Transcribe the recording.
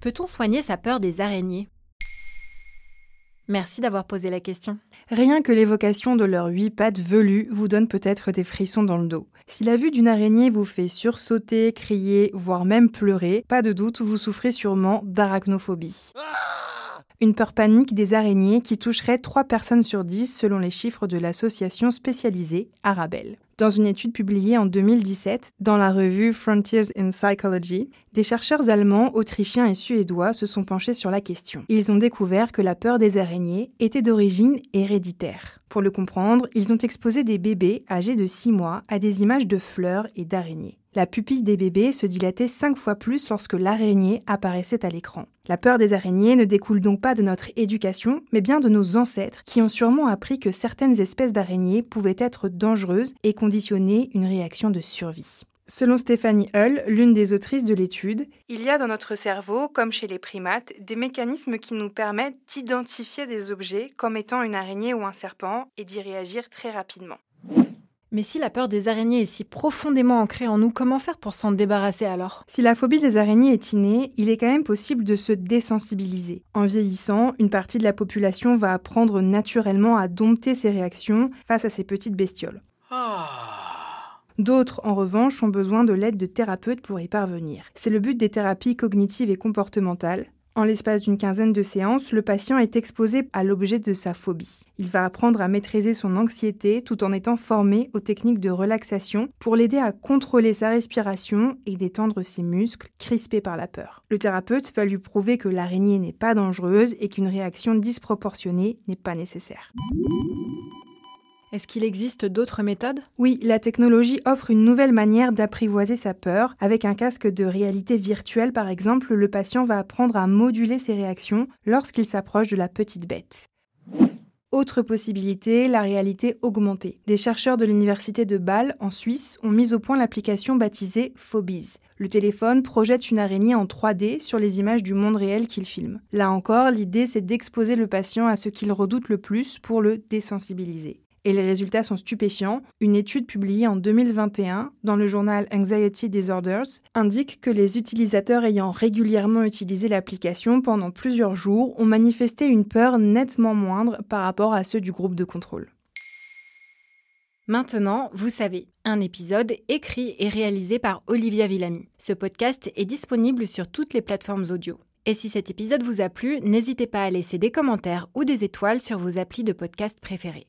Peut-on soigner sa peur des araignées? Merci d'avoir posé la question. Rien que l'évocation de leurs huit pattes velues vous donne peut-être des frissons dans le dos. Si la vue d'une araignée vous fait sursauter, crier, voire même pleurer, pas de doute, vous souffrez sûrement d'arachnophobie. Une peur panique des araignées qui toucherait 3 personnes sur 10 selon les chiffres de l'association spécialisée Arabelle. Dans une étude publiée en 2017 dans la revue Frontiers in Psychology, des chercheurs allemands, autrichiens et suédois se sont penchés sur la question. Ils ont découvert que la peur des araignées était d'origine héréditaire. Pour le comprendre, ils ont exposé des bébés âgés de 6 mois à des images de fleurs et d'araignées. La pupille des bébés se dilatait 5 fois plus lorsque l'araignée apparaissait à l'écran. La peur des araignées ne découle donc pas de notre éducation, mais bien de nos ancêtres qui ont sûrement appris que certaines espèces d'araignées pouvaient être dangereuses et conditionner une réaction de survie. Selon Stéphanie Hull, l'une des autrices de l'étude, il y a dans notre cerveau, comme chez les primates, des mécanismes qui nous permettent d'identifier des objets comme étant une araignée ou un serpent et d'y réagir très rapidement. Mais si la peur des araignées est si profondément ancrée en nous, comment faire pour s'en débarrasser alors? Si la phobie des araignées est innée, il est quand même possible de se désensibiliser. En vieillissant, une partie de la population va apprendre naturellement à dompter ses réactions face à ces petites bestioles. D'autres, en revanche, ont besoin de l'aide de thérapeutes pour y parvenir. C'est le but des thérapies cognitives et comportementales, en l'espace d'une quinzaine de séances, le patient est exposé à l'objet de sa phobie. Il va apprendre à maîtriser son anxiété tout en étant formé aux techniques de relaxation pour l'aider à contrôler sa respiration et détendre ses muscles crispés par la peur. Le thérapeute va lui prouver que l'araignée n'est pas dangereuse et qu'une réaction disproportionnée n'est pas nécessaire. Est-ce qu'il existe d'autres méthodes? Oui, la technologie offre une nouvelle manière d'apprivoiser sa peur. Avec un casque de réalité virtuelle, par exemple, le patient va apprendre à moduler ses réactions lorsqu'il s'approche de la petite bête. Autre possibilité, la réalité augmentée. Des chercheurs de l'université de Bâle, en Suisse, ont mis au point l'application baptisée Phobies. Le téléphone projette une araignée en 3D sur les images du monde réel qu'il filme. Là encore, l'idée c'est d'exposer le patient à ce qu'il redoute le plus pour le désensibiliser et les résultats sont stupéfiants. Une étude publiée en 2021 dans le journal Anxiety Disorders indique que les utilisateurs ayant régulièrement utilisé l'application pendant plusieurs jours ont manifesté une peur nettement moindre par rapport à ceux du groupe de contrôle. Maintenant, vous savez, un épisode écrit et réalisé par Olivia Villamy. Ce podcast est disponible sur toutes les plateformes audio. Et si cet épisode vous a plu, n'hésitez pas à laisser des commentaires ou des étoiles sur vos applis de podcast préférés.